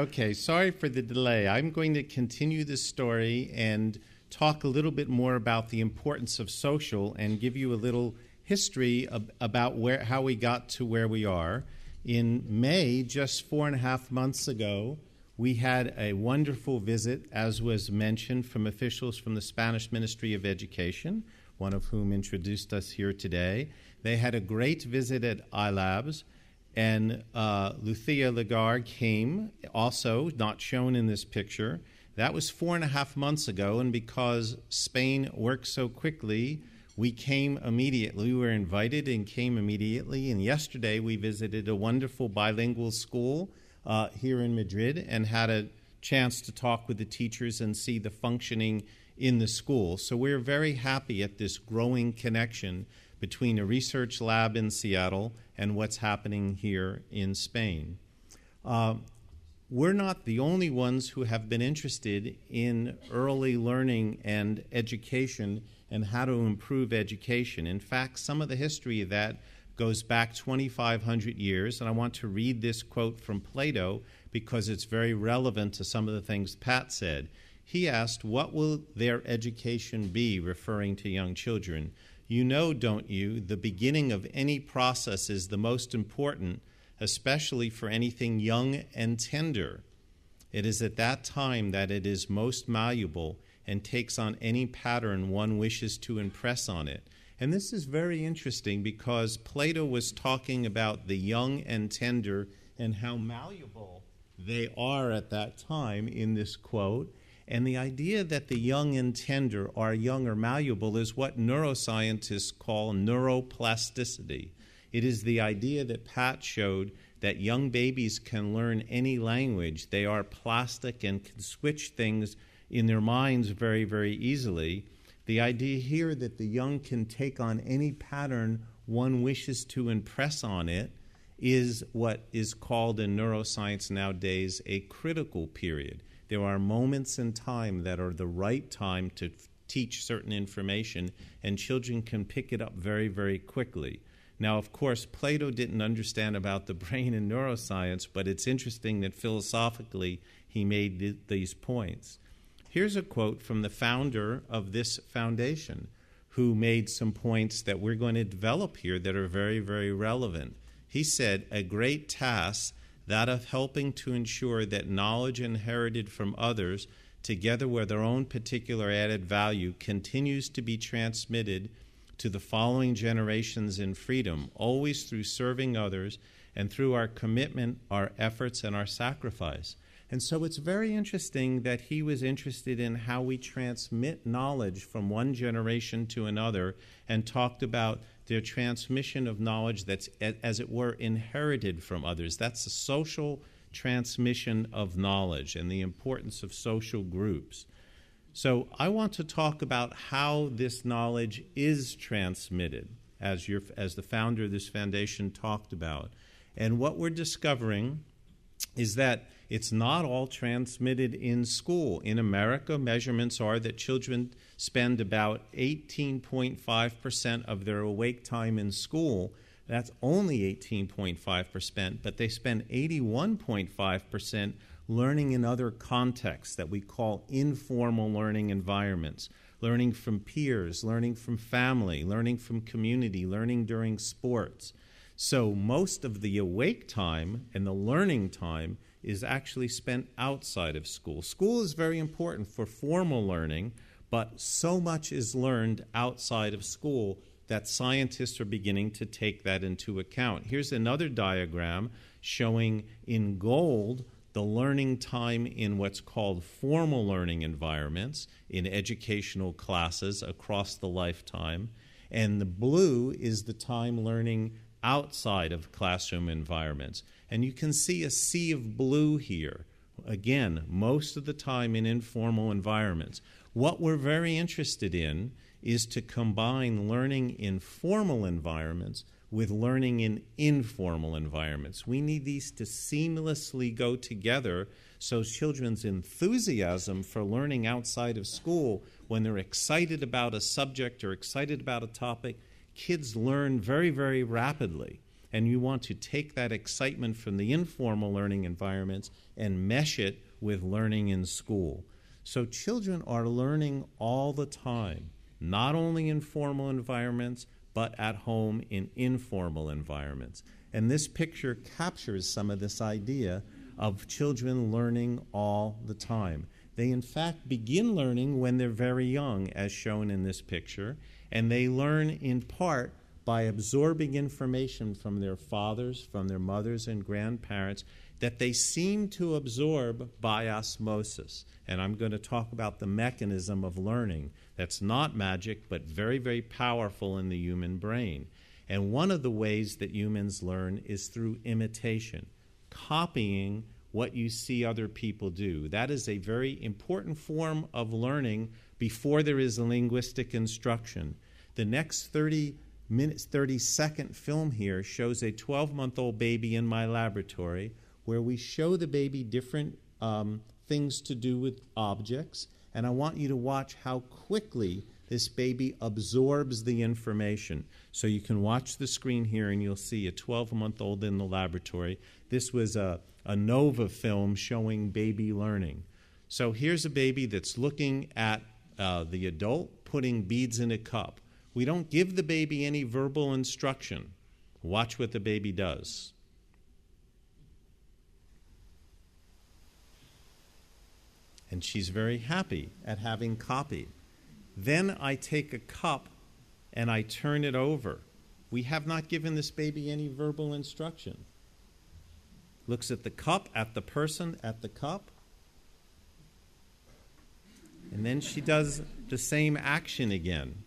Okay, sorry for the delay. I'm going to continue this story and talk a little bit more about the importance of social and give you a little history of, about where, how we got to where we are. In May, just four and a half months ago, we had a wonderful visit, as was mentioned, from officials from the Spanish Ministry of Education, one of whom introduced us here today. They had a great visit at iLabs, and uh, Lagarde came, also not shown in this picture. That was four and a half months ago, and because Spain works so quickly, we came immediately. We were invited and came immediately. And yesterday we visited a wonderful bilingual school uh, here in Madrid and had a chance to talk with the teachers and see the functioning in the school. So we're very happy at this growing connection between a research lab in Seattle and what's happening here in Spain. Uh, we're not the only ones who have been interested in early learning and education and how to improve education. In fact, some of the history of that goes back 2,500 years, and I want to read this quote from Plato because it's very relevant to some of the things Pat said. He asked, What will their education be, referring to young children? You know, don't you, the beginning of any process is the most important especially for anything young and tender. It is at that time that it is most malleable and takes on any pattern one wishes to impress on it. And this is very interesting because Plato was talking about the young and tender and how malleable they are at that time in this quote. And the idea that the young and tender are young or malleable is what neuroscientists call neuroplasticity. It is the idea that Pat showed that young babies can learn any language. They are plastic and can switch things in their minds very, very easily. The idea here that the young can take on any pattern one wishes to impress on it is what is called in neuroscience nowadays a critical period. There are moments in time that are the right time to teach certain information, and children can pick it up very, very quickly. Now, of course, Plato didn't understand about the brain and neuroscience, but it's interesting that philosophically he made th- these points. Here's a quote from the founder of this foundation who made some points that we're going to develop here that are very, very relevant. He said, A great task, that of helping to ensure that knowledge inherited from others, together with their own particular added value, continues to be transmitted to the following generations in freedom, always through serving others and through our commitment, our efforts, and our sacrifice. And so it's very interesting that he was interested in how we transmit knowledge from one generation to another and talked about their transmission of knowledge that's, as it were, inherited from others. That's the social transmission of knowledge and the importance of social groups. So I want to talk about how this knowledge is transmitted, as, your, as the founder of this foundation talked about. And what we're discovering is that it's not all transmitted in school. In America, measurements are that children spend about 18.5% of their awake time in school. That's only 18.5%, but they spend 81.5% learning in other contexts that we call informal learning environments learning from peers, learning from family, learning from community, learning during sports. So, most of the awake time and the learning time is actually spent outside of school. School is very important for formal learning, but so much is learned outside of school that scientists are beginning to take that into account. Here's another diagram showing in gold the learning time in what's called formal learning environments, in educational classes across the lifetime. And the blue is the time learning outside of classroom environments. And you can see a sea of blue here. Again, most of the time in informal environments. What we're very interested in is to combine learning in formal environments with learning in informal environments. We need these to seamlessly go together so children's enthusiasm for learning outside of school, when they're excited about a subject or excited about a topic, kids learn very, very rapidly. And you want to take that excitement from the informal learning environments and mesh it with learning in school. So children are learning all the time, not only in formal environments, but at home in informal environments. And this picture captures some of this idea of children learning all the time. They, in fact, begin learning when they're very young, as shown in this picture, and they learn in part by absorbing information from their fathers, from their mothers and grandparents that they seem to absorb by osmosis. And I'm going to talk about the mechanism of learning that's not magic, but very, very powerful in the human brain. And one of the ways that humans learn is through imitation, copying what you see other people do. That is a very important form of learning before there is a linguistic instruction. The next 30 minutes, 30 second film here shows a 12 month old baby in my laboratory where we show the baby different um, things to do with objects. And I want you to watch how quickly this baby absorbs the information. So you can watch the screen here and you'll see a 12 month old in the laboratory. This was a, a NOVA film showing baby learning. So here's a baby that's looking at uh, the adult putting beads in a cup. We don't give the baby any verbal instruction. Watch what the baby does. and she's very happy at having copied. Then I take a cup and I turn it over. We have not given this baby any verbal instruction. Looks at the cup, at the person, at the cup. And then she does the same action again.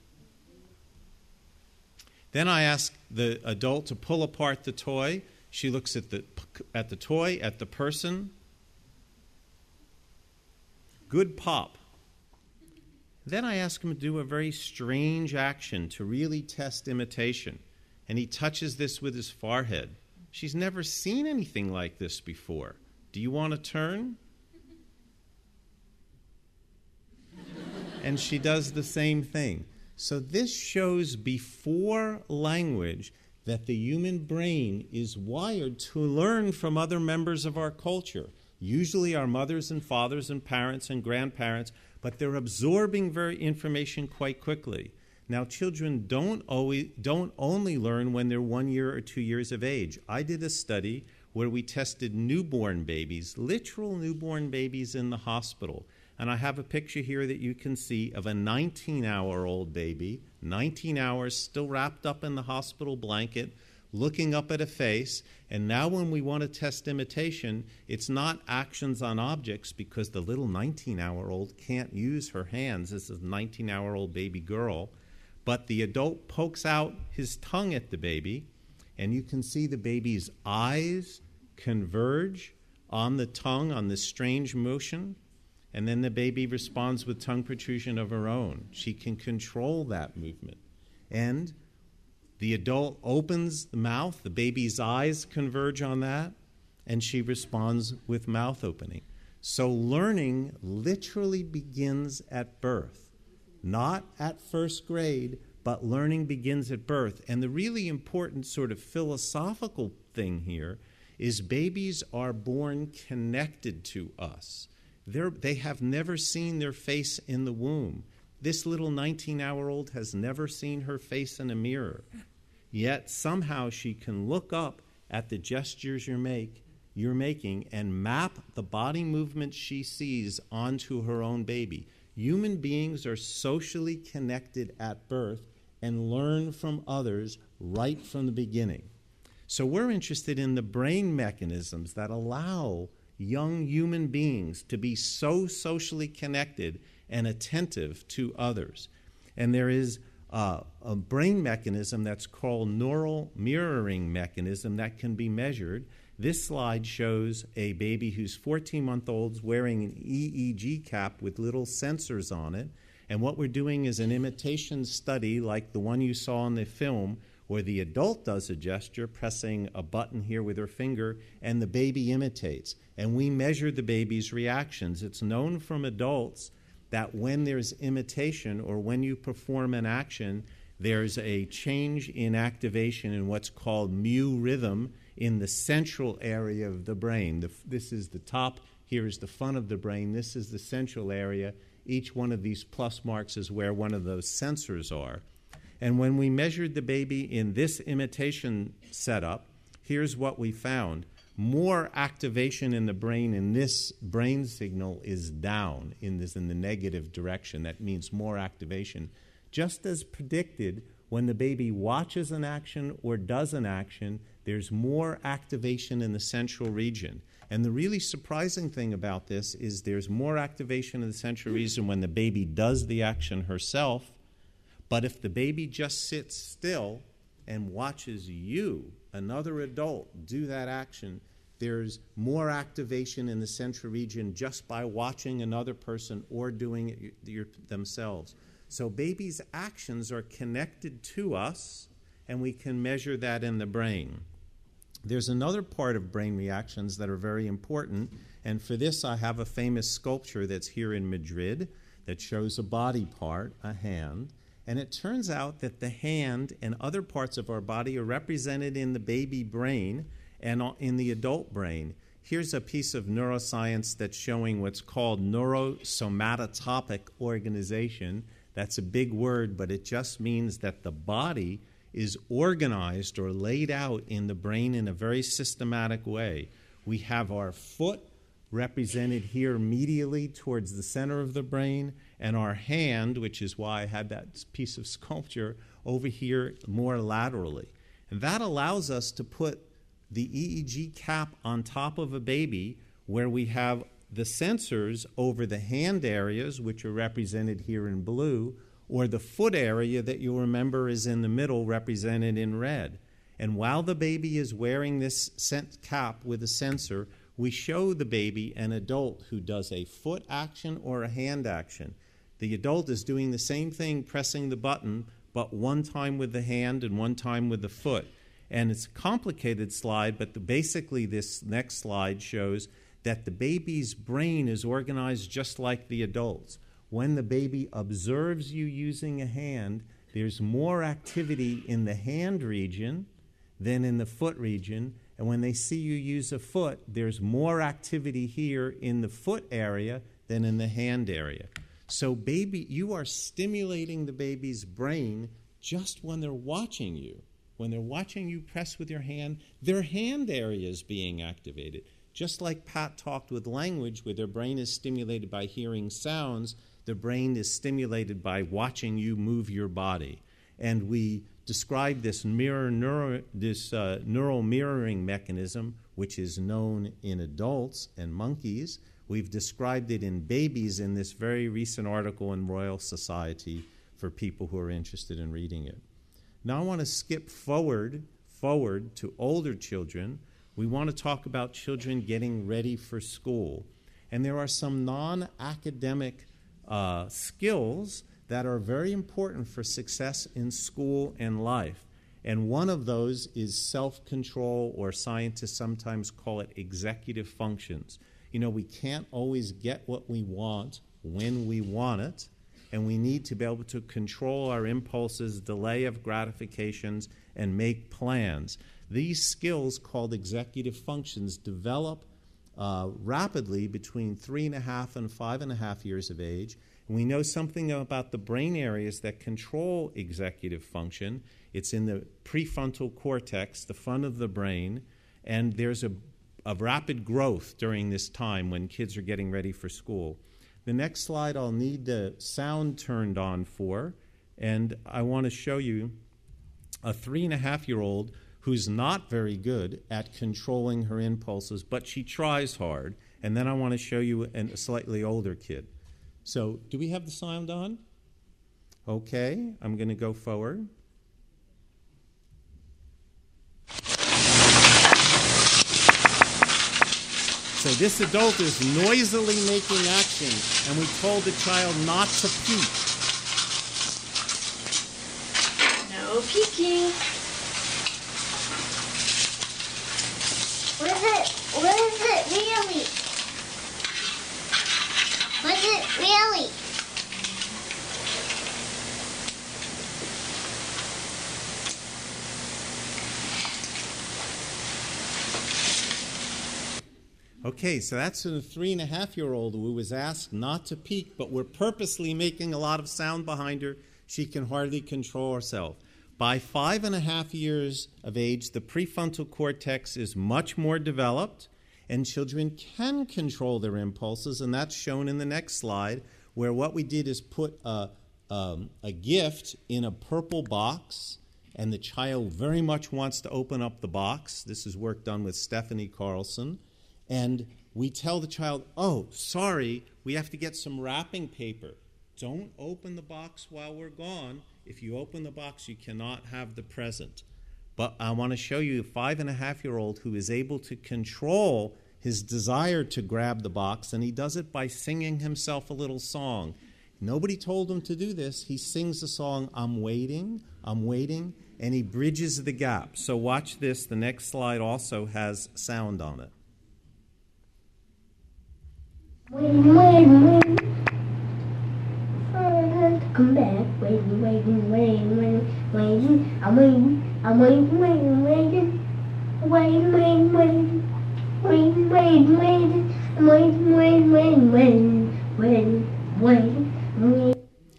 Then I ask the adult to pull apart the toy. She looks at the, at the toy, at the person, good pop. Then I ask him to do a very strange action to really test imitation. And he touches this with his forehead. She's never seen anything like this before. Do you want to turn? and she does the same thing. So this shows before language that the human brain is wired to learn from other members of our culture usually our mothers and fathers and parents and grandparents, but they're absorbing very information quite quickly. Now, children don't always don't only learn when they're one year or two years of age. I did a study where we tested newborn babies, literal newborn babies in the hospital. And I have a picture here that you can see of a 19 hour old baby, 19 hours still wrapped up in the hospital blanket, looking up at a face. And now, when we want to test imitation, it's not actions on objects because the little 19 hour old can't use her hands. This is a 19 hour old baby girl. But the adult pokes out his tongue at the baby, and you can see the baby's eyes converge on the tongue on this strange motion. And then the baby responds with tongue protrusion of her own. She can control that movement. And the adult opens the mouth, the baby's eyes converge on that, and she responds with mouth opening. So learning literally begins at birth, not at first grade, but learning begins at birth. And the really important sort of philosophical thing here is babies are born connected to us. They're, they have never seen their face in the womb. This little 19 hour old has never seen her face in a mirror. Yet somehow she can look up at the gestures you make, you're making and map the body movements she sees onto her own baby. Human beings are socially connected at birth and learn from others right from the beginning. So we're interested in the brain mechanisms that allow young human beings to be so socially connected and attentive to others. And there is uh, a brain mechanism that's called neural mirroring mechanism that can be measured. This slide shows a baby who's 14 month old wearing an EEG cap with little sensors on it. And what we're doing is an imitation study like the one you saw in the film, where the adult does a gesture, pressing a button here with her finger, and the baby imitates. And we measure the baby's reactions. It's known from adults that when there's imitation or when you perform an action, there's a change in activation in what's called mu rhythm in the central area of the brain. The, this is the top, here is the front of the brain, this is the central area. Each one of these plus marks is where one of those sensors are. And when we measured the baby in this imitation setup, here's what we found more activation in the brain in this brain signal is down in this in the negative direction that means more activation just as predicted when the baby watches an action or does an action there's more activation in the central region and the really surprising thing about this is there's more activation in the central region when the baby does the action herself but if the baby just sits still and watches you, another adult, do that action, there's more activation in the central region just by watching another person or doing it themselves. So babies' actions are connected to us, and we can measure that in the brain. There's another part of brain reactions that are very important, and for this, I have a famous sculpture that's here in Madrid that shows a body part, a hand. And it turns out that the hand and other parts of our body are represented in the baby brain and in the adult brain. Here's a piece of neuroscience that's showing what's called neurosomatotopic organization. That's a big word, but it just means that the body is organized or laid out in the brain in a very systematic way. We have our foot represented here medially towards the center of the brain, and our hand, which is why I had that piece of sculpture, over here more laterally. And that allows us to put the EEG cap on top of a baby where we have the sensors over the hand areas, which are represented here in blue, or the foot area that you'll remember is in the middle, represented in red. And while the baby is wearing this cap with a sensor, we show the baby an adult who does a foot action or a hand action. The adult is doing the same thing, pressing the button, but one time with the hand and one time with the foot. And it's a complicated slide, but the, basically, this next slide shows that the baby's brain is organized just like the adult's. When the baby observes you using a hand, there's more activity in the hand region than in the foot region, and when they see you use a foot, there's more activity here in the foot area than in the hand area. So, baby, you are stimulating the baby's brain just when they're watching you. When they're watching you press with your hand, their hand area is being activated. Just like Pat talked with language, where their brain is stimulated by hearing sounds, the brain is stimulated by watching you move your body. And we describe this mirror neuro, this uh, neural mirroring mechanism, which is known in adults and monkeys. We've described it in babies in this very recent article in Royal Society for people who are interested in reading it. Now I want to skip forward forward to older children. We want to talk about children getting ready for school. And there are some non academic uh, skills that are very important for success in school and life. And one of those is self control, or scientists sometimes call it executive functions. You know, we can't always get what we want when we want it, and we need to be able to control our impulses, delay of gratifications, and make plans. These skills, called executive functions, develop uh, rapidly between three and a half and five and a half years of age and we know something about the brain areas that control executive function. It's in the prefrontal cortex, the front of the brain, and there's a, a rapid growth during this time when kids are getting ready for school. The next slide I'll need the sound turned on for, and I want to show you a three and a half year old who's not very good at controlling her impulses, but she tries hard. And then I want to show you a slightly older kid. So, do we have the sound on? Okay, I'm going to go forward. So this adult is noisily making action, and we told the child not to peek. No peeking. What is it? What is it really? What is it really? Okay, so that's a three and a half year old who was asked not to peek, but we're purposely making a lot of sound behind her. She can hardly control herself. By five and a half years of age, the prefrontal cortex is much more developed, and children can control their impulses, and that's shown in the next slide, where what we did is put a, um, a gift in a purple box, and the child very much wants to open up the box. This is work done with Stephanie Carlson and we tell the child, oh, sorry, we have to get some wrapping paper. Don't open the box while we're gone. If you open the box, you cannot have the present. But I want to show you a five and a half year old who is able to control his desire to grab the box, and he does it by singing himself a little song. Nobody told him to do this. He sings the song, I'm waiting, I'm waiting, and he bridges the gap. So watch this. The next slide also has sound on it. Waiting, waiting, waiting. Oh, come back. Waiting, waiting, waiting, waiting, waiting. I'm waiting, I'm waiting, waiting, waiting. Waiting, waiting, waiting.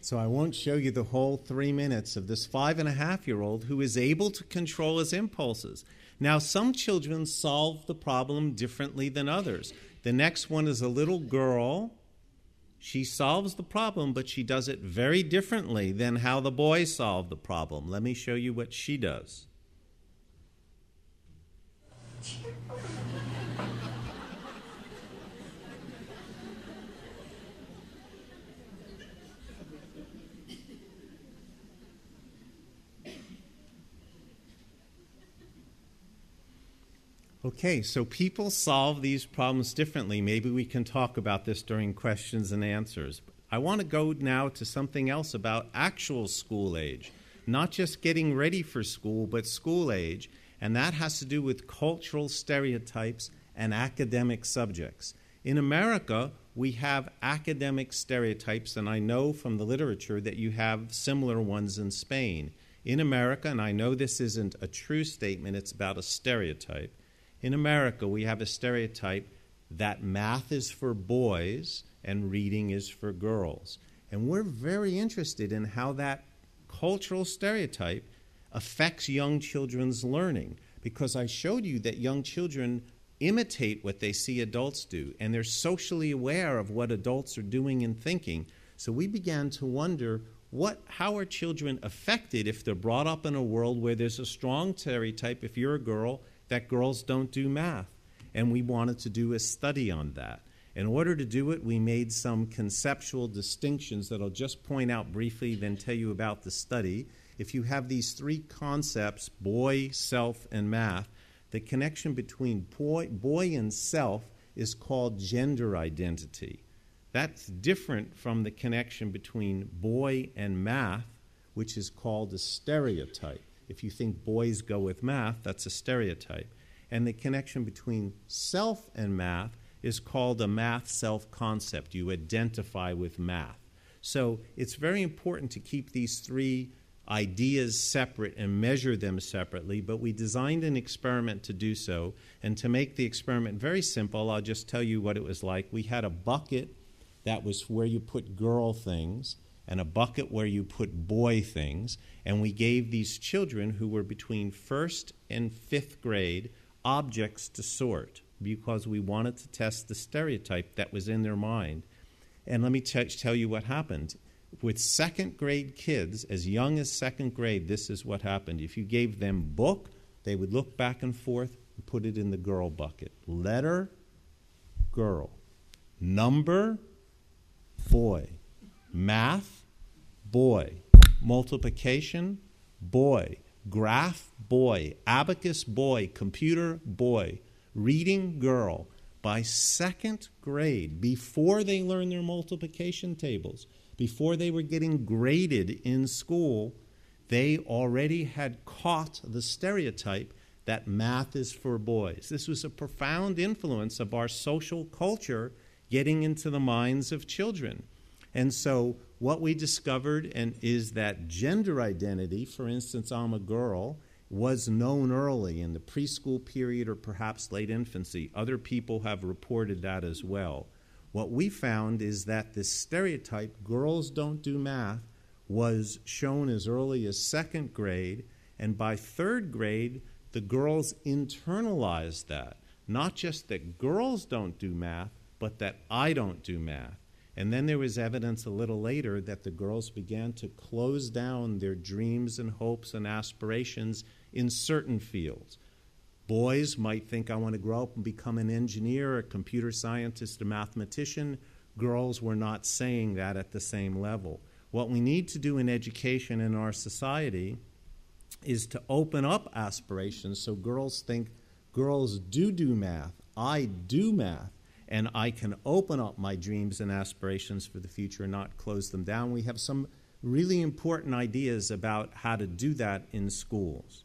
So I won't show you the whole three minutes of this five and a half year old who is able to control his impulses. Now, some children solve the problem differently than others. The next one is a little girl. She solves the problem, but she does it very differently than how the boys solve the problem. Let me show you what she does. Okay, so people solve these problems differently. Maybe we can talk about this during questions and answers. I want to go now to something else about actual school age, not just getting ready for school, but school age, and that has to do with cultural stereotypes and academic subjects. In America, we have academic stereotypes, and I know from the literature that you have similar ones in Spain. In America, and I know this isn't a true statement, it's about a stereotype in America, we have a stereotype that math is for boys and reading is for girls. And we're very interested in how that cultural stereotype affects young children's learning because I showed you that young children imitate what they see adults do and they're socially aware of what adults are doing and thinking. So we began to wonder what how are children affected if they're brought up in a world where there's a strong stereotype if you're a girl that girls don't do math. And we wanted to do a study on that. In order to do it, we made some conceptual distinctions that I'll just point out briefly, then tell you about the study. If you have these three concepts boy, self, and math the connection between boy, boy and self is called gender identity. That's different from the connection between boy and math, which is called a stereotype. If you think boys go with math, that's a stereotype. And the connection between self and math is called a math self concept. You identify with math. So it's very important to keep these three ideas separate and measure them separately, but we designed an experiment to do so. And to make the experiment very simple, I'll just tell you what it was like. We had a bucket that was where you put girl things, and a bucket where you put boy things. And we gave these children who were between first and fifth grade objects to sort because we wanted to test the stereotype that was in their mind. And let me t- tell you what happened. With second grade kids, as young as second grade, this is what happened. If you gave them book, they would look back and forth and put it in the girl bucket. Letter, girl. Number, boy. Math, boy. multiplication, boy, graph, boy, abacus, boy, computer, boy, reading, girl. By second grade, before they learned their multiplication tables, before they were getting graded in school, they already had caught the stereotype that math is for boys. This was a profound influence of our social culture getting into the minds of children. And so, what we discovered and is that gender identity, for instance, I'm a girl, was known early in the preschool period or perhaps late infancy. Other people have reported that as well. What we found is that this stereotype, girls don't do math, was shown as early as second grade, and by third grade, the girls internalized that. Not just that girls don't do math, but that I don't do math. And then there was evidence a little later that the girls began to close down their dreams and hopes and aspirations in certain fields. Boys might think, I want to grow up and become an engineer, a computer scientist, a mathematician. Girls were not saying that at the same level. What we need to do in education in our society is to open up aspirations so girls think girls do do math, I do math, and I can open up my dreams and aspirations for the future and not close them down. We have some really important ideas about how to do that in schools.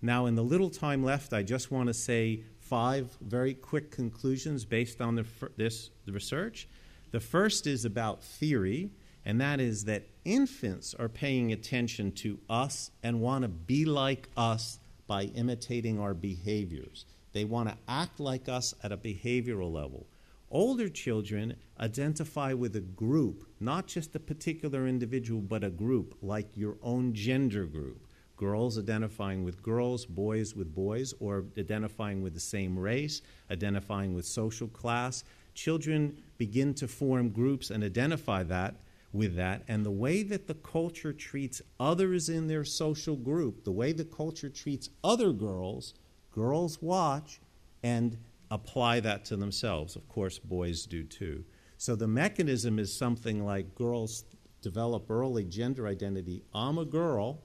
Now, in the little time left, I just want to say five very quick conclusions based on the, this research. The first is about theory, and that is that infants are paying attention to us and want to be like us by imitating our behaviors. They want to act like us at a behavioral level. Older children identify with a group, not just a particular individual, but a group, like your own gender group. Girls identifying with girls, boys with boys, or identifying with the same race, identifying with social class. Children begin to form groups and identify that with that. And the way that the culture treats others in their social group, the way the culture treats other girls, girls watch and apply that to themselves. Of course, boys do too. So the mechanism is something like girls develop early gender identity. I'm a girl.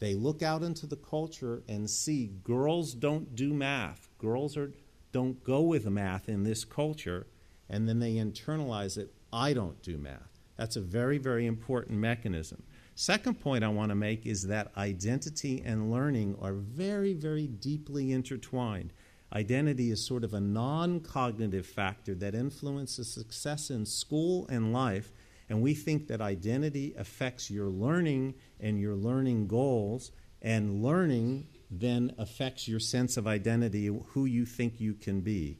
They look out into the culture and see girls don't do math. Girls are, don't go with math in this culture. And then they internalize it. I don't do math. That's a very, very important mechanism. Second point I want to make is that identity and learning are very, very deeply intertwined. Identity is sort of a non cognitive factor that influences success in school and life, and we think that identity affects your learning and your learning goals, and learning then affects your sense of identity, who you think you can be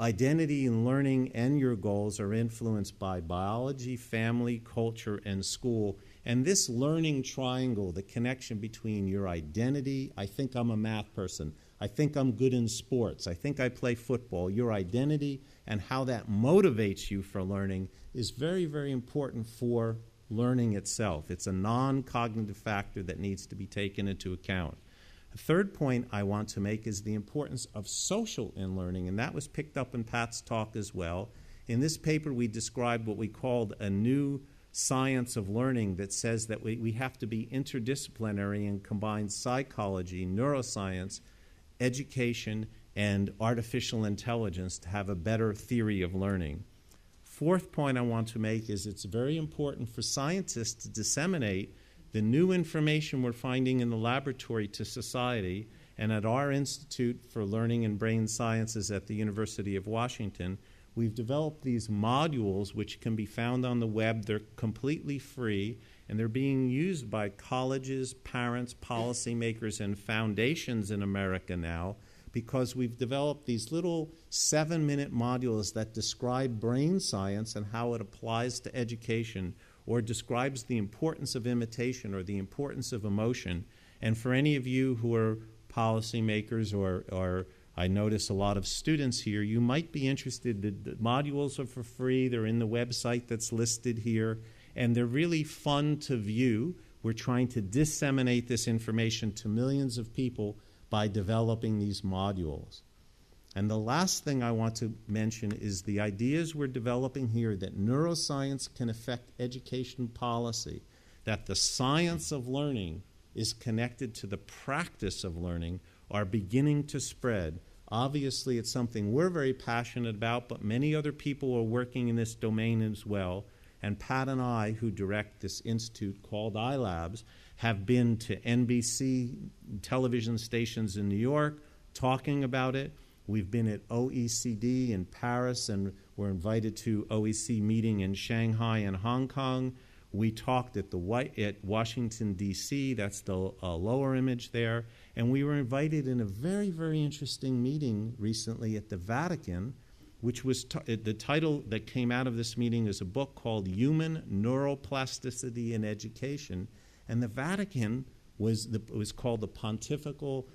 identity and learning and your goals are influenced by biology, family, culture, and school. And this learning triangle, the connection between your identity, I think I'm a math person, I think I'm good in sports, I think I play football, your identity, and how that motivates you for learning is very, very important for learning itself. It's a non cognitive factor that needs to be taken into account. A third point I want to make is the importance of social in learning, and that was picked up in Pat's talk as well. In this paper, we described what we called a new science of learning that says that we, we have to be interdisciplinary and combine psychology, neuroscience, education, and artificial intelligence to have a better theory of learning. Fourth point I want to make is it's very important for scientists to disseminate the new information we're finding in the laboratory to society and at our Institute for Learning and Brain Sciences at the University of Washington, we've developed these modules which can be found on the web. They're completely free and they're being used by colleges, parents, policymakers, and foundations in America now because we've developed these little seven minute modules that describe brain science and how it applies to education or describes the importance of imitation or the importance of emotion. And for any of you who are policymakers or, or I notice a lot of students here, you might be interested. The, the modules are for free, they're in the website that's listed here, and they're really fun to view. We're trying to disseminate this information to millions of people by developing these modules. And the last thing I want to mention is the ideas we're developing here that neuroscience can affect education policy. that the science of learning is connected to the practice of learning are beginning to spread. Obviously, it's something we're very passionate about, but many other people are working in this domain as well. And Pat and I, who direct this institute called iLabs, have been to NBC television stations in New York talking about it. We've been at OECD in Paris and we're invited to OEC meeting in Shanghai and Hong Kong. We talked at the White, at Washington D.C. That's the uh, lower image there, and we were invited in a very very interesting meeting recently at the Vatican, which was t- the title that came out of this meeting is a book called Human Neuroplasticity in Education, and the Vatican was the, was called the Pontifical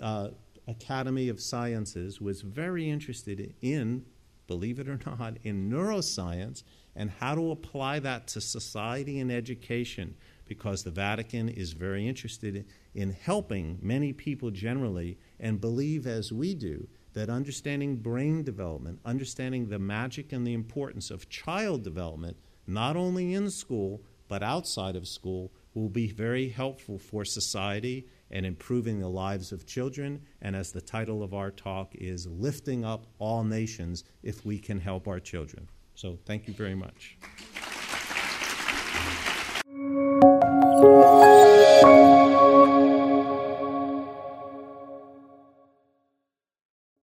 uh, Academy of Sciences was very interested in believe it or not, in neuroscience and how to apply that to society and education because the Vatican is very interested in helping many people generally and believe, as we do, that understanding brain development, understanding the magic and the importance of child development, not only in school but outside of school, will be very helpful for society and improving the lives of children. And as the title of our talk is, lifting up all nations if we can help our children. So thank you very much.